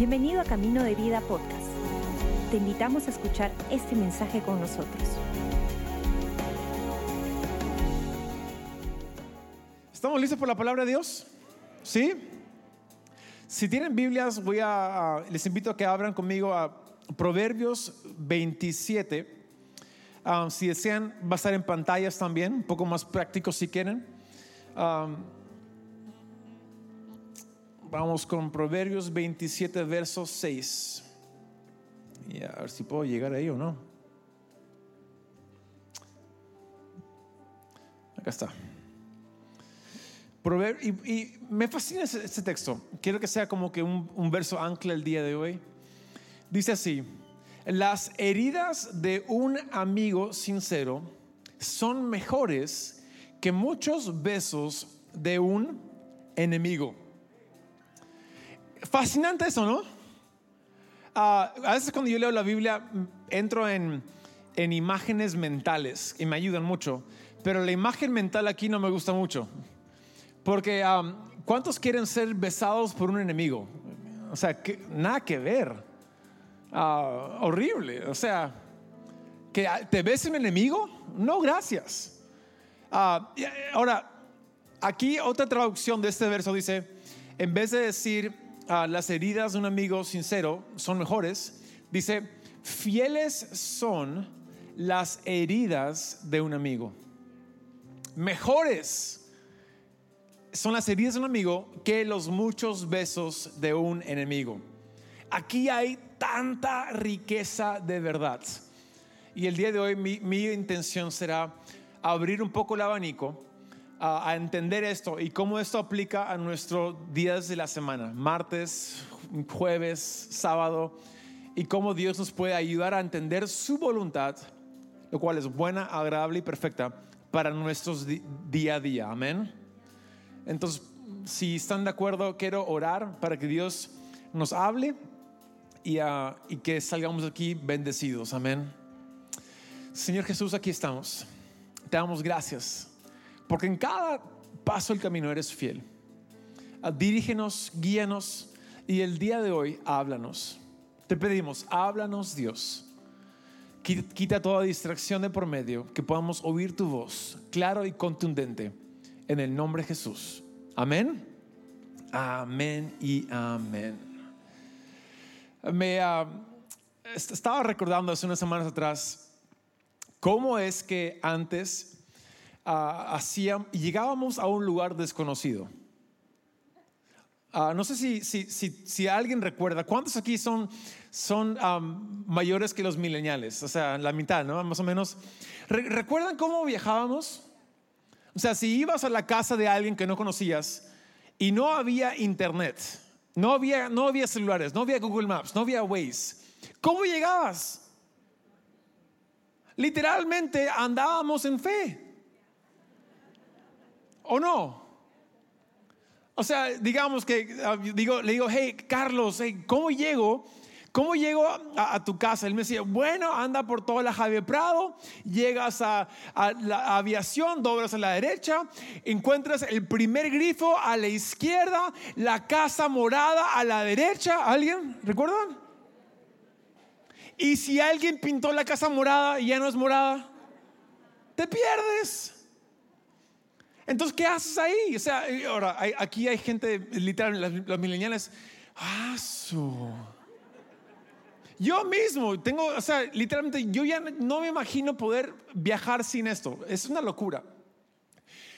Bienvenido a Camino de Vida Podcast. Te invitamos a escuchar este mensaje con nosotros. ¿Estamos listos por la palabra de Dios? ¿Sí? Si tienen Biblias, voy a, les invito a que abran conmigo a Proverbios 27. Ah, si desean, va a estar en pantallas también, un poco más práctico si quieren. Ah, vamos con Proverbios 27, verso 6. Y a ver si puedo llegar ahí o no. Acá está. Prover- y, me fascina este texto. Quiero que sea como que un, un verso ancla el día de hoy. Dice así, las heridas de un amigo sincero son mejores que muchos besos de un enemigo. Fascinante eso, ¿no? Ah, a veces cuando yo leo la Biblia entro en, en imágenes mentales y me ayudan mucho, pero la imagen mental aquí no me gusta mucho. Porque ¿cuántos quieren ser besados por un enemigo? O sea, nada que ver. Ah, horrible. O sea, que te bese un enemigo, no gracias. Ah, eh, ahora, aquí otra traducción de este verso dice, en vez de decir las heridas de un amigo sincero son mejores, dice, fieles son las heridas de un amigo. Mejores son las heridas de un amigo que los muchos besos de un enemigo. Aquí hay tanta riqueza de verdad. Y el día de hoy mi intención será abrir un poco el abanico a, entender esto y cómo esto aplica a nuestros días de la semana, martes, jueves, sábado, y cómo Dios nos puede ayudar a entender su voluntad, lo cual es buena, agradable y perfecta para nuestros día a día. Amén. Entonces, si están de acuerdo, quiero orar para que Dios nos hable y, ah, y que salgamos aquí bendecidos. Amén. Señor Jesús, aquí estamos. Te damos gracias porque en cada paso del camino eres fiel. Ah, Dirígenos, guíanos y el día de hoy háblanos. Te pedimos, háblanos Dios. Qui- Quita toda distracción de por medio, que podamos oír tu voz claro y contundente en el nombre de Jesús. Amén. Amén y amén. Me ah, est- estaba recordando hace unas semanas atrás cómo es que antes llegábamos a un lugar desconocido. Ah, no sé si, alguien recuerda, ¿cuántos aquí son, son mayores que los mileniales? O sea, la mitad, ¿no? Más o menos. Re- ¿Recuerdan cómo viajábamos? O sea, si ibas a la casa de alguien que no conocías y no había internet, no había, no había celulares, no había Google Maps, no había Waze, ¿cómo llegabas? Literalmente andábamos en fe. ¿O no? O sea, digamos que ah, digo, le digo, hey, Carlos, hey, ¿cómo llego? ¿Cómo llego a, tu casa? Él me decía, bueno, anda por toda la Javier Prado, llegas a, a la aviación, doblas a la derecha, encuentras el primer grifo a la izquierda, la casa morada a la derecha. ¿Alguien? ¿Recuerdan? Y si alguien pintó la casa morada y ya no es morada, te pierdes. Entonces, ¿qué haces ahí? O sea, ahora, aquí hay gente, literal, las- los mileniales, ah, su. Yo mismo tengo, o sea, literalmente, yo ya no me imagino poder viajar sin esto. Es una locura.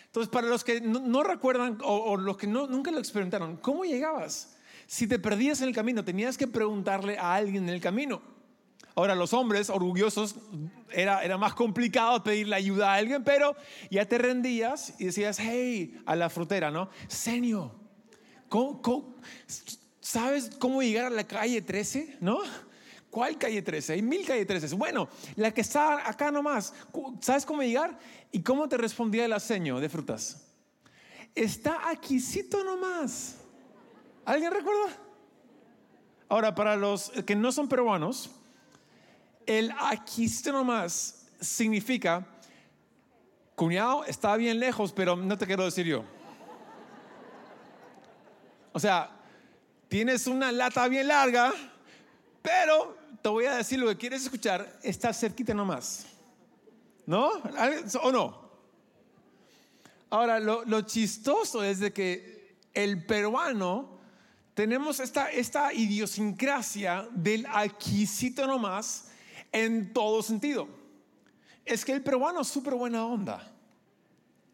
Entonces, para los que no, recuerdan o, los que nunca lo experimentaron, ¿cómo llegabas? Si te perdías en el camino, tenías que preguntarle a alguien en el camino. Ahora, los hombres orgullosos era, era más complicado pedirle ayuda a alguien, pero ya te rendías y decías, hey, a la frutera, ¿no? Senio, ¿cómo- cómo- sabes cómo llegar a la calle 13? ¿No? ¿Cuál calle 13? Hay mil calle 13. Bueno, la que está acá nomás. ¿Sabes cómo llegar? ¿Y cómo te respondía el seño de frutas? Está aquícito nomás. ¿Alguien recuerda? Ahora, para los que no son peruanos, el aquísto nomás significa, cuñado, está bien lejos, pero no te quiero decir yo. O sea, tienes una lata bien larga, pero te voy a decir lo que quieres escuchar, está cerquita nomás. ¿No? ¿O no? Ahora, lo, lo chistoso es de que el peruano tenemos esta, esta idiosincrasia del aquisito nomás en todo sentido. Es que el peruano es súper buena onda.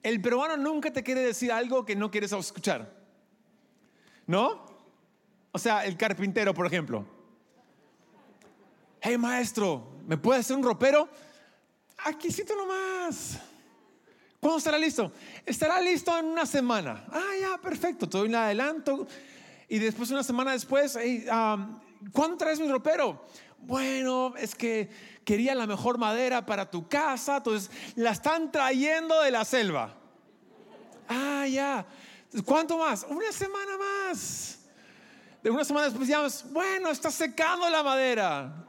El peruano nunca te quiere decir algo que no quieres escuchar. ¿No? O sea, el carpintero, por ejemplo. Hey, maestro, ¿me puede hacer un ropero? Aquisito nomás. ¿Cuándo estará listo? Estará listo en una semana. Ah, ya, perfecto. Te doy un adelanto. Y después, una semana después, ¿cuándo traes mi ropero? Bueno, es que quería la mejor madera para tu casa, entonces la están trayendo de la selva. Ah, ya. ¿Cuánto más? Una semana más. De una semana después digamos, bueno, está secando la madera.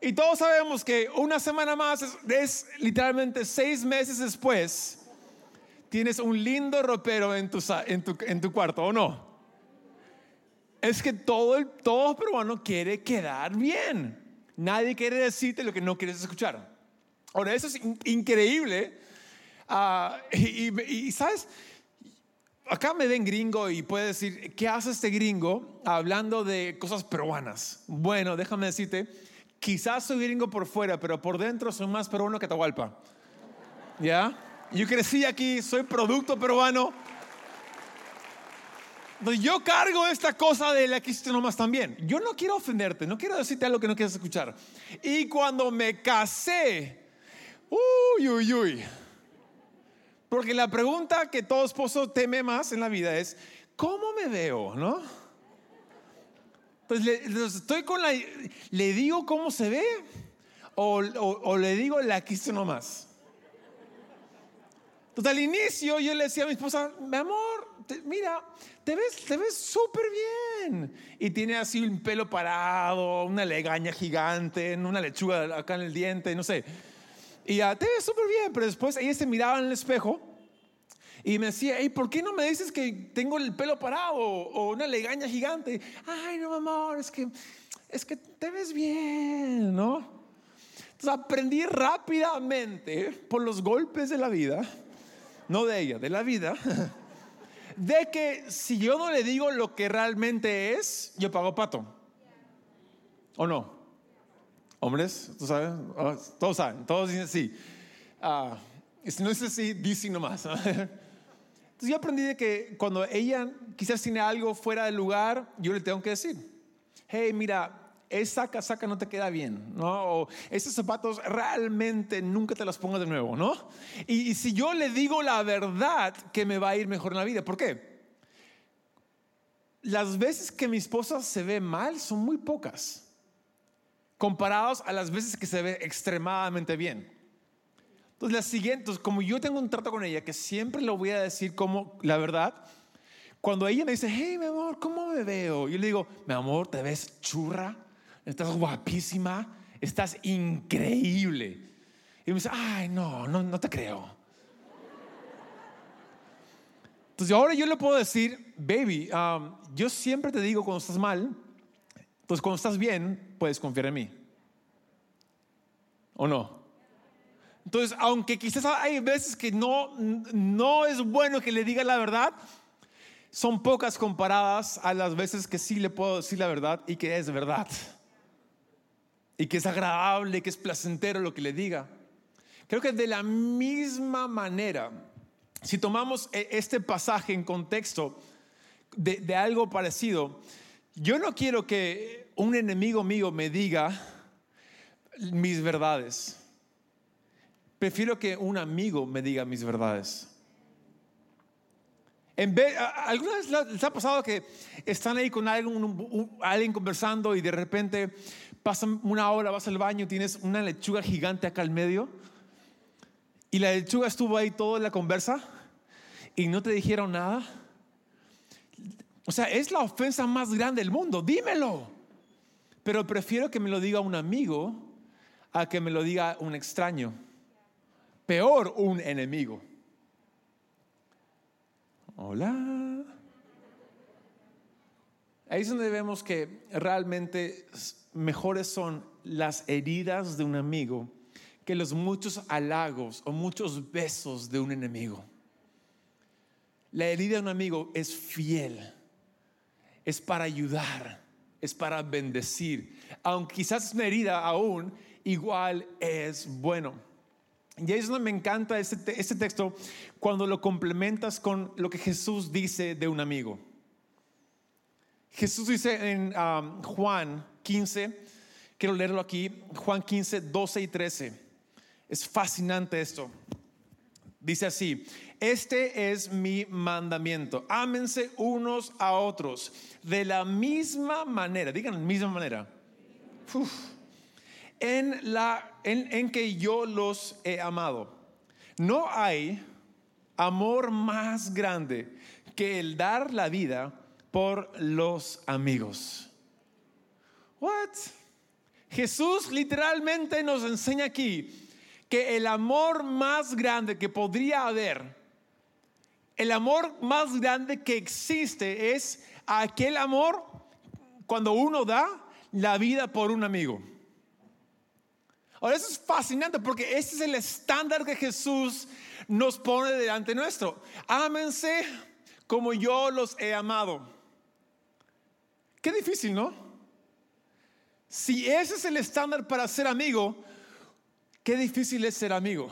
Y todos sabemos que una semana más es, es literalmente seis meses después, tienes un lindo ropero en tu, en tu, en tu cuarto, ¿o no? Es que todo, el, todo peruano quiere quedar bien. Nadie quiere decirte lo que no quieres escuchar. Ahora, eso es increíble. Ah, y, sabes, acá me ven gringo y puede decir, ¿qué hace este gringo hablando de cosas peruanas? Bueno, déjame decirte, quizás soy gringo por fuera, pero por dentro soy más peruano que Atahualpa. ¿Ya? Yo crecí aquí, soy producto peruano yo cargo esta cosa de la que hiciste nomás también. Yo no quiero ofenderte, no quiero decirte algo que no quieres escuchar. Y cuando me casé, uy, uy, uy. Porque la pregunta que todo esposo teme más en la vida es, ¿cómo me veo? ¿No? Pues le, estoy con la, le digo cómo se ve o, le digo la quiste nomás. Entonces al inicio yo le decía a mi esposa, mi amor, mira, te ves, te ves súper bien. Y tiene así un pelo parado, una legaña gigante, una lechuga acá en el diente, no sé. Y ya, te ves súper bien, pero después ella se miraba en el espejo y me decía, hey, ¿por qué no me dices que tengo el pelo parado o una legaña gigante? Ay, no, amor, es que, es que te ves bien, ¿no? Entonces aprendí rápidamente por los golpes de la vida, no de ella, de la vida de que si yo no le digo lo que realmente es, yo pago pato. ¿O no? Hombres, ¿tú sabes? Ah, todos saben, todos dicen sí. Uh, si no dice sí, dice nomás. Entonces yo aprendí de que cuando ella quizás tiene algo fuera del lugar, yo le tengo que decir, hey, mira, esa casaca no te queda bien, ¿no? O esos zapatos realmente nunca te los pongo de nuevo, ¿no? Y, si yo le digo la verdad, que me va a ir mejor en la vida. ¿Por qué? Las veces que mi esposa se ve mal son muy pocas, comparados a las veces que se ve extremadamente bien. Entonces, las siguientes, como yo tengo un trato con ella, que siempre le voy a decir como la verdad, cuando ella me dice, hey, mi amor, ¿cómo me veo? Yo le digo, mi amor, ¿te ves churra? Estás guapísima, estás increíble. Y me dice, ay, no, no, no te creo. Entonces ahora yo le puedo decir, baby, um, yo siempre te digo cuando estás mal, entonces cuando estás bien, puedes confiar en mí. ¿O no? Entonces, aunque quizás hay veces que no, no es bueno que le diga la verdad, son pocas comparadas a las veces que sí le puedo decir la verdad y que es verdad y que es agradable, que es placentero lo que le diga. Creo que de la misma manera, si tomamos e, este pasaje en contexto de, algo parecido, yo no quiero que un enemigo mío me diga mis verdades. Prefiero que un amigo me diga mis verdades. En vez, ¿Alguna vez les ha pasado que están ahí con alguien, alguien conversando y de repente pasa una hora, vas al baño, tienes una lechuga gigante acá al medio y la lechuga estuvo ahí toda la conversa y no te dijeron nada. O sea, es la ofensa más grande del mundo, dímelo. Pero prefiero que me lo diga un amigo a que me lo diga un extraño. Peor, un enemigo. Hola. Ahí es donde vemos que realmente mejores son las heridas de un amigo que los muchos halagos o muchos besos de un enemigo. La herida de un amigo es fiel, es para ayudar, es para bendecir. Aunque quizás es una herida aún, igual es bueno. Y ahí es donde me encanta este, este texto cuando lo complementas con lo que Jesús dice de un amigo. Jesús dice en um, Juan 15, quiero leerlo aquí, Juan 15, 12 y 13. Es fascinante esto. Dice así, este es mi mandamiento, ámense unos a otros de la misma manera, digan misma manera, en, la, en, en que yo los he amado. No hay amor más grande que el dar la vida por los amigos. What? Jesús literalmente nos enseña aquí que el amor más grande que podría haber, el amor más grande que existe es aquel amor cuando uno da la vida por un amigo. Ahora, eso es fascinante porque ese es el estándar que Jesús nos pone delante nuestro. Ámense como yo los he amado. Qué difícil, ¿no? Si ese es el estándar para ser amigo, qué difícil es ser amigo.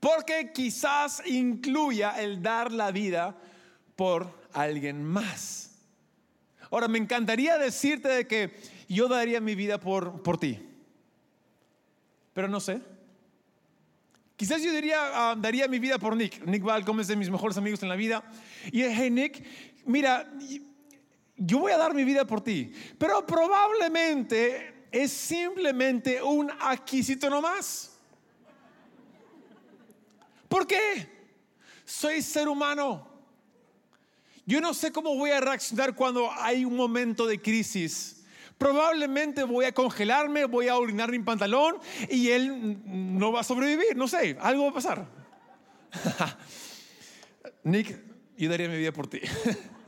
Porque quizás incluya el dar la vida por alguien más. Ahora, me encantaría decirte de que yo daría mi vida por, por ti. Pero no sé. Quizás yo diría, ah, daría mi vida por Nick. Nick Valcom es de mis mejores amigos en la vida. Y hey Nick, mira, yo voy a dar mi vida por ti, pero probablemente es simplemente un adquisito nomás. ¿Por qué? Soy ser humano. Yo no sé cómo voy a reaccionar cuando hay un momento de crisis. Probablemente voy a congelarme, voy a orinar mi pantalón y él no va a sobrevivir. No sé, algo va a pasar. Nick, yo daría mi vida por ti.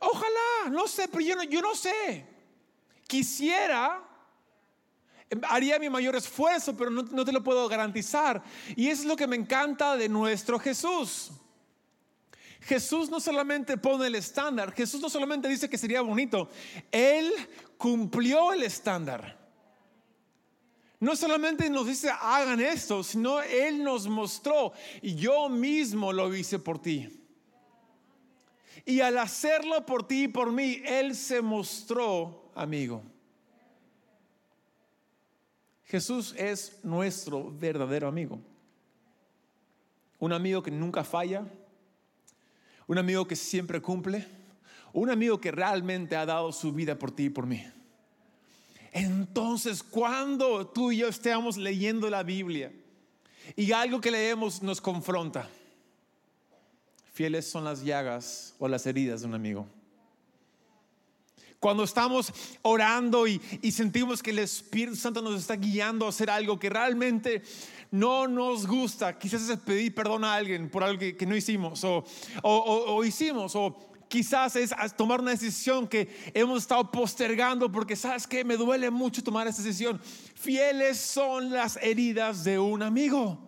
Ojalá, no sé, pero yo no, yo no sé. Quisiera, haría mi mayor esfuerzo, pero no, no te lo puedo garantizar. Y es lo que me encanta de nuestro Jesús. Jesús no solamente pone el estándar, Jesús no solamente dice que sería bonito, Él cumplió el estándar. No solamente nos dice hagan esto, sino Él nos mostró y yo mismo lo hice por ti. Y al hacerlo por ti y por mí, Él se mostró amigo. Jesús es nuestro verdadero amigo. Un amigo que nunca falla, un amigo que siempre cumple, un amigo que realmente ha dado su vida por ti y por mí. Entonces, cuando tú y yo estemos leyendo la Biblia y algo que leemos nos confronta, Fieles son las llagas o las heridas de un amigo. Cuando estamos orando y, sentimos que el Espíritu Santo nos está guiando a hacer algo que realmente no nos gusta, quizás es pedir perdón a alguien por algo que, no hicimos o, o, hicimos, o quizás es tomar una decisión que hemos estado postergando porque sabes que me duele mucho tomar esa decisión. Fieles son las heridas de un amigo.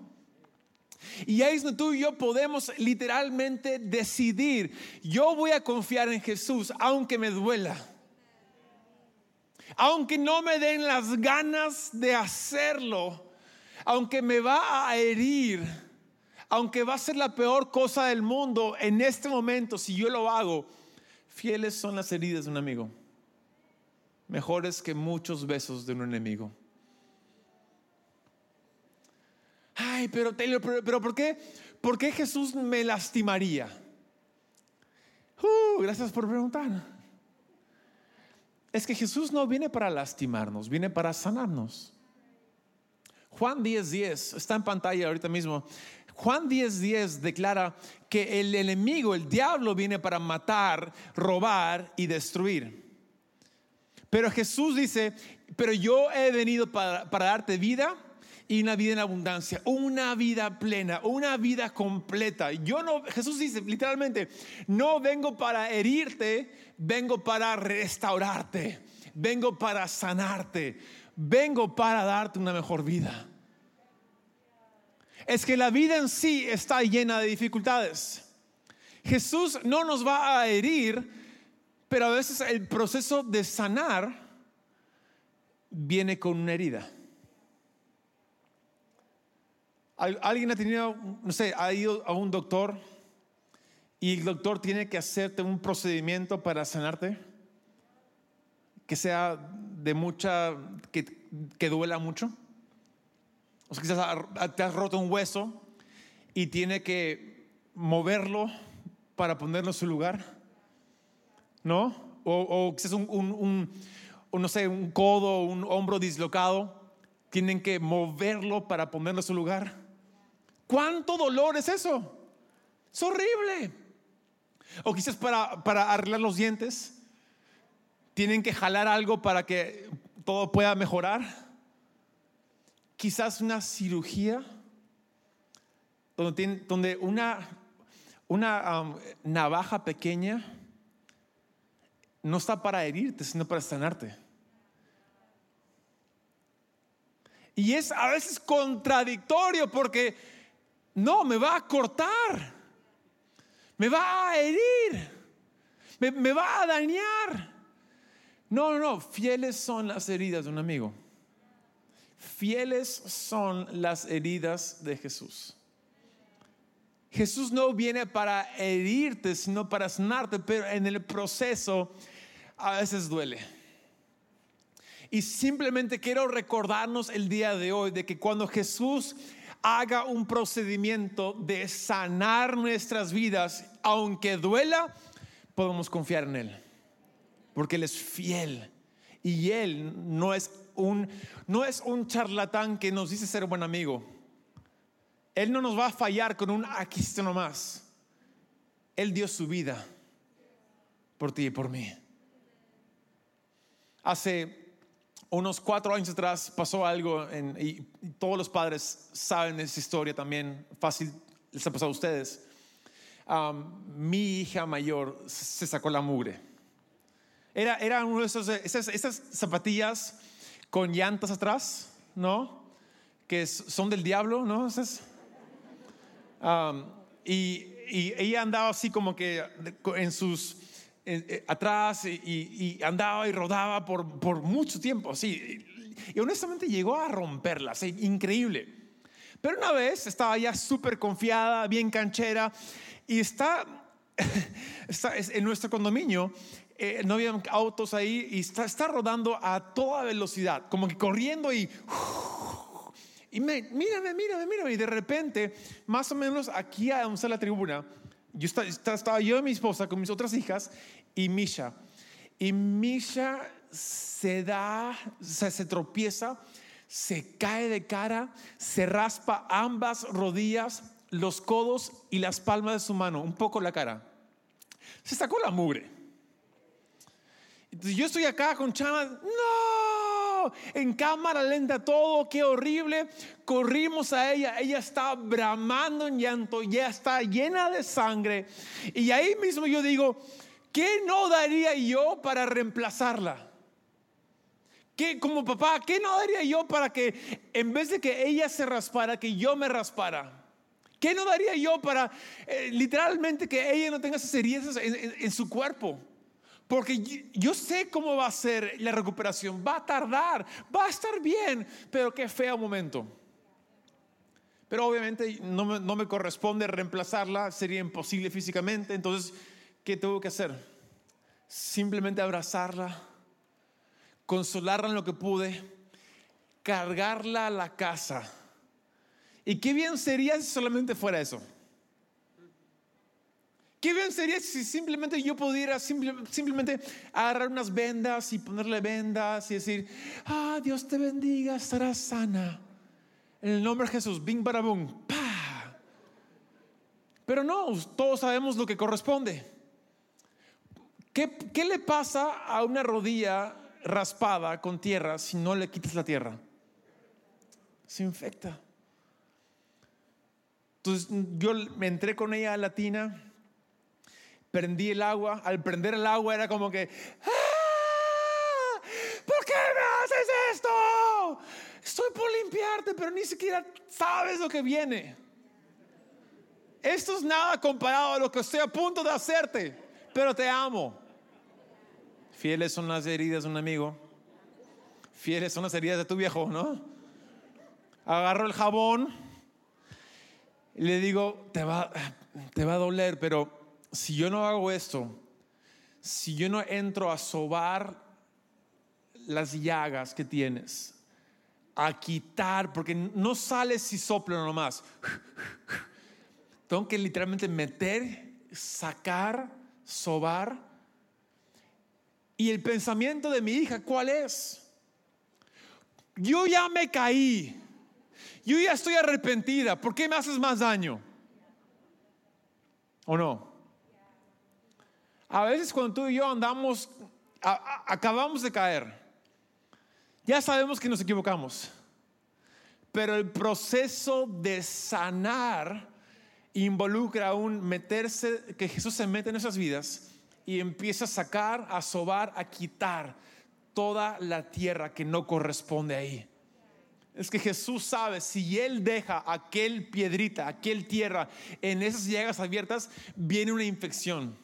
Y ahí es donde tú y yo podemos literalmente decidir, yo voy a confiar en Jesús aunque me duela. Aunque no me den las ganas de hacerlo, aunque me va a herir, aunque va a ser la peor cosa del mundo en este momento, si yo lo hago, fieles son las heridas de un amigo, mejores que muchos besos de un enemigo. Ay, pero Taylor, pero, ¿por qué? ¿Por qué Jesús me lastimaría? Uh, gracias por preguntar. Es que Jesús no viene para lastimarnos, viene para sanarnos. Juan 10:10 10, está en pantalla ahorita mismo. Juan 10:10 10 declara que el enemigo, el diablo, viene para matar, robar y destruir. Pero Jesús dice, pero yo he venido para darte vida y una vida en abundancia, una vida plena, una vida completa. Yo no, Jesús dice literalmente, no vengo para herirte, vengo para restaurarte, vengo para sanarte, vengo para darte una mejor vida. Es que la vida en sí está llena de dificultades. Jesús no nos va a herir, pero a veces el proceso de sanar viene con una herida. ¿Alguien ha tenido, no sé, ha ido a un doctor y el doctor tiene que hacerte un procedimiento para sanarte? Que sea de mucha, que, duela mucho. O sea, quizás te has roto un hueso y tiene que moverlo para ponerlo en su lugar. ¿No? O, quizás un, un, un, no sé, un codo, un hombro dislocado. Tienen que moverlo para ponerlo en su lugar. ¿Cuánto dolor es eso? Es horrible. O quizás para, para arreglar los dientes, tienen que jalar algo para que todo pueda mejorar. Quizás una cirugía donde, donde una, una um, navaja pequeña no está para herirte, sino para sanarte. Y es a veces contradictorio porque no, me va a cortar. Me va a herir. Me, va a dañar. No, no, no. Fieles son las heridas de un amigo. Fieles son las heridas de Jesús. Jesús no viene para herirte, sino para sanarte, pero en el proceso a veces duele. Y simplemente quiero recordarnos el día de hoy de que cuando Jesús haga un procedimiento de sanar nuestras vidas, aunque duela, podemos confiar en Él, porque Él es fiel y Él no es un, no es un charlatán que nos dice ser buen amigo. Él no nos va a fallar con un aquí está nomás. Él dio su vida por ti y por mí. Hace unos cuatro años atrás pasó algo y, todos los padres saben esa historia también, fácil les ha pasado a ustedes. mi hija mayor se sacó la mugre. Era, era uno de esos, esas, esas zapatillas con llantas atrás, ¿no? Que son del diablo, ¿no? Esas. y, y ella andaba así como que en sus eh, atrás y, andaba y rodaba por, por mucho tiempo, así. Y honestamente llegó a romperla, increíble. Pero una vez estaba ya súper confiada, bien canchera, y está, está en nuestro condominio, eh, no había autos ahí, y está, está rodando a toda velocidad, como que corriendo y... Y me, mírame, mírame, mírame. Y de repente, más o menos aquí a la tribuna, yo estaba, yo y mi esposa con mis otras hijas y Misha. Y Misha se da, se, se tropieza, se cae de cara, se raspa ambas rodillas, los codos y las palmas de su mano, un poco la cara. Se sacó la mugre. Entonces yo estoy acá con Chama, no, en cámara lenta todo, qué horrible. Corrimos a ella, ella está bramando en llanto, ya está llena de sangre. Y ahí mismo yo digo, ¿qué no daría yo para reemplazarla? ¿Qué, como papá, ¿qué no daría yo para que en vez de que ella se raspara, que yo me raspara? ¿Qué no daría yo para eh, literalmente que ella no tenga esas heridas en, su cuerpo? Porque yo sé cómo va a ser la recuperación. Va a tardar, va a estar bien, pero qué feo momento. Pero obviamente no me, corresponde reemplazarla, sería imposible físicamente. Entonces ¿qué tuvo que hacer? Simplemente abrazarla, consolarla en lo que pude, cargarla a la casa. Y qué bien sería si solamente fuera eso. Qué bien sería si simplemente yo pudiera simplemente agarrar unas vendas y ponerle vendas y decir, ah, Dios te bendiga, estarás sana. En el nombre de Jesús, bing barabum, pa. Pero no, todos sabemos lo que corresponde. ¿Qué, le pasa a una rodilla raspada con tierra si no le quitas la tierra? se infecta. Entonces yo me entré con ella a la tina, prendí el agua, al prender el agua era como que, ¡Ah! ¿por qué me haces esto? Estoy por limpiarte, pero ni siquiera sabes lo que viene. Esto es nada comparado a lo que estoy a punto de hacerte, pero te amo. Fieles son las heridas de un amigo. Fieles son las heridas de tu viejo, ¿no? Agarro el jabón y le digo, te va, te va a doler, pero si yo no hago esto, si yo no entro a sobar las llagas que tienes, a quitar, porque no sale si soplo nomás. Tengo que literalmente meter, sacar, sobar. Y el pensamiento de mi hija, ¿cuál es? Yo ya me caí. Yo ya estoy arrepentida. ¿Por qué me haces más daño? ¿O no? A veces cuando tú y yo andamos, acabamos de caer. Ya sabemos que nos equivocamos. Pero el proceso de sanar involucra aún meterse, que Jesús se mete en esas vidas y empieza a sacar, a sobar, a quitar toda la tierra que no corresponde ahí. Es que Jesús sabe, si Él deja aquel piedrita, aquel tierra en esas llagas abiertas, viene una infección.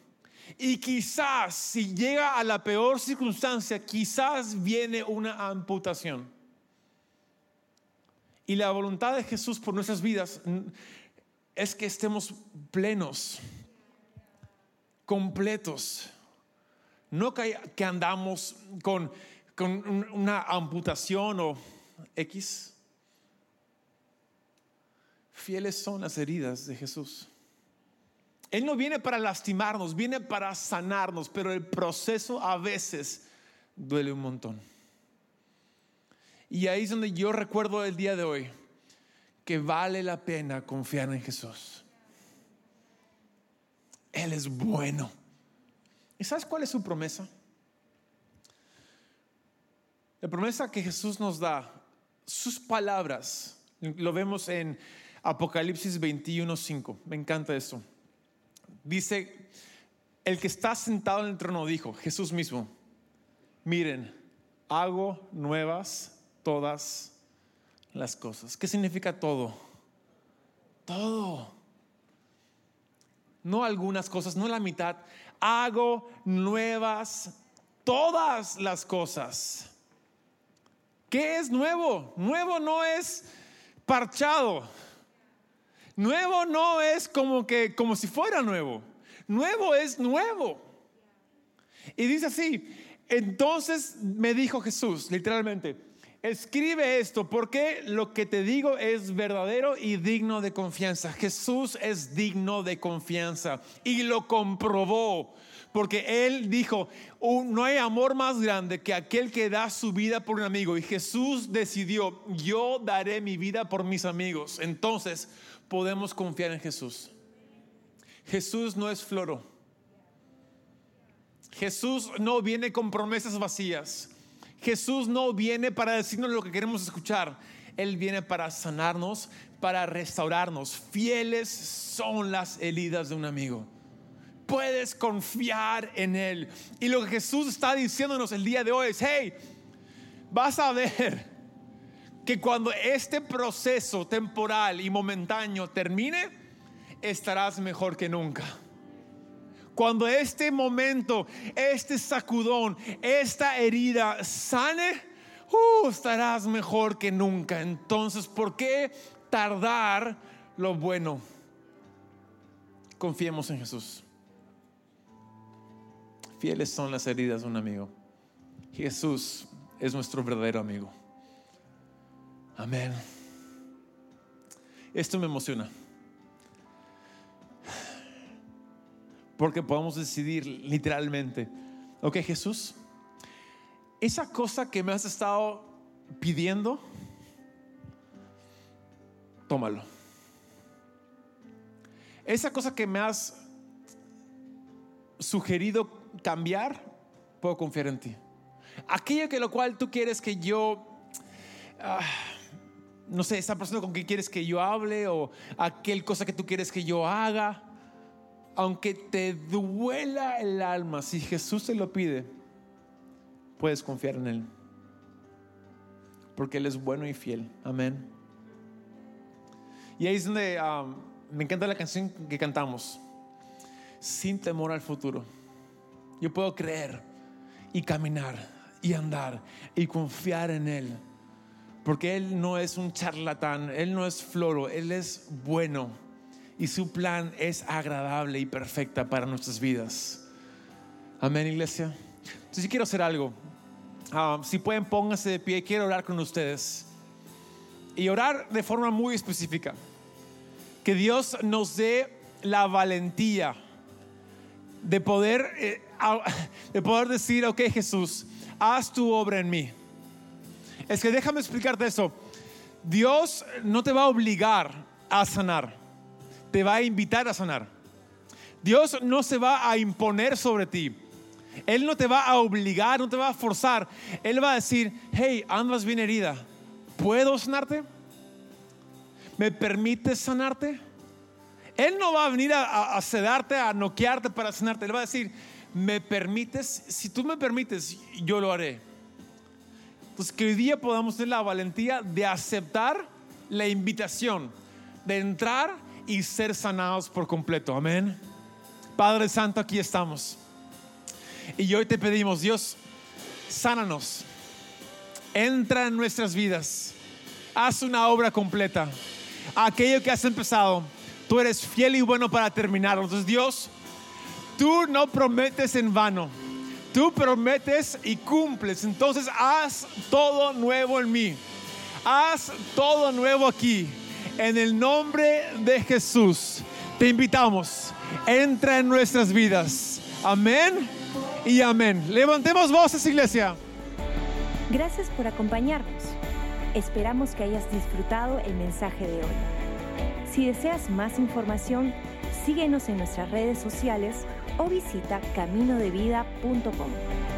Y quizás, si llega a la peor circunstancia, quizás viene una amputación. Y la voluntad de Jesús por nuestras vidas es que estemos plenos, completos. No que, andamos con, con una amputación o X. Fieles son las heridas de Jesús. Él no viene para lastimarnos, viene para sanarnos, pero el proceso a veces duele un montón. Y ahí es donde yo recuerdo el día de hoy que vale la pena confiar en Jesús. Él es bueno. ¿Y sabes cuál es su promesa? La promesa que Jesús nos da, sus palabras, lo vemos en Apocalipsis 21:5. Me encanta eso. Dice, el que está sentado en el trono dijo, Jesús mismo, miren, hago nuevas todas las cosas. ¿Qué significa todo? Todo. No algunas cosas, no la mitad. Hago nuevas todas las cosas. ¿Qué es nuevo? Nuevo no es parchado. Nuevo no es como que como si fuera nuevo. Nuevo es nuevo. Y dice así, entonces me dijo Jesús, literalmente, Escribe esto porque lo que te digo es verdadero y digno de confianza. Jesús es digno de confianza y lo comprobó porque él dijo, no hay amor más grande que aquel que da su vida por un amigo. Y Jesús decidió, yo daré mi vida por mis amigos. Entonces podemos confiar en Jesús. Jesús no es floro. Jesús no viene con promesas vacías. Jesús no viene para decirnos lo que queremos escuchar. Él viene para sanarnos, para restaurarnos. Fieles son las heridas de un amigo. Puedes confiar en Él. Y lo que Jesús está diciéndonos el día de hoy es, hey, vas a ver que cuando este proceso temporal y momentáneo termine, estarás mejor que nunca. Cuando este momento, este sacudón, esta herida sane, uh, estarás mejor que nunca. Entonces, ¿por qué tardar lo bueno? Confiemos en Jesús. Fieles son las heridas de un amigo. Jesús es nuestro verdadero amigo. Amén. Esto me emociona. Porque podemos decidir literalmente, ok Jesús, esa cosa que me has estado pidiendo, tómalo. Esa cosa que me has sugerido cambiar, puedo confiar en ti. Aquello que lo cual tú quieres que yo ah, no sé, esa persona con quien quieres que yo hable o aquel cosa que tú quieres que yo haga. Aunque te duela el alma, si Jesús te lo pide, puedes confiar en Él. Porque Él es bueno y fiel. Amén. Y ahí es donde me encanta la canción que cantamos. Sin temor al futuro. Yo puedo creer y caminar y andar y confiar en Él. Porque Él no es un charlatán, Él no es floro, Él es bueno. Y su plan es agradable y perfecta para nuestras vidas. Amén, iglesia. Entonces, quiero hacer algo. Ah, si pueden, pónganse de pie. Quiero orar con ustedes. Y orar de forma muy específica. Que Dios nos dé la valentía de poder, eh, de poder decir, ok Jesús, haz tu obra en mí. Es que déjame explicarte eso. Dios no te va a obligar a sanar, te va a invitar a sanar. Dios no se va a imponer sobre ti. Él no te va a obligar, no te va a forzar. Él va a decir, hey, andas bien herida. ¿Puedo sanarte? ¿Me permites sanarte? Él no va a venir a, sedarte, a noquearte para sanarte. Él va a decir, ¿me permites? Si tú me permites, yo lo haré. Entonces, que hoy día podamos tener la valentía de aceptar la invitación, de entrar y ser sanados por completo. Amén. Padre Santo, aquí estamos. Y hoy te pedimos, Dios, sánanos. Entra en nuestras vidas. Haz una obra completa. Aquello que has empezado, tú eres fiel y bueno para terminarlo. Entonces, Dios, tú no prometes en vano Tú prometes y cumples. Entonces haz todo nuevo en mí. Haz todo nuevo aquí. En el nombre de Jesús te invitamos. Entra en nuestras vidas. Amén y amén. Levantemos voces, iglesia. Gracias por acompañarnos. Esperamos que hayas disfrutado el mensaje de hoy. Si deseas más información, síguenos en nuestras redes sociales o visita caminodevida.com.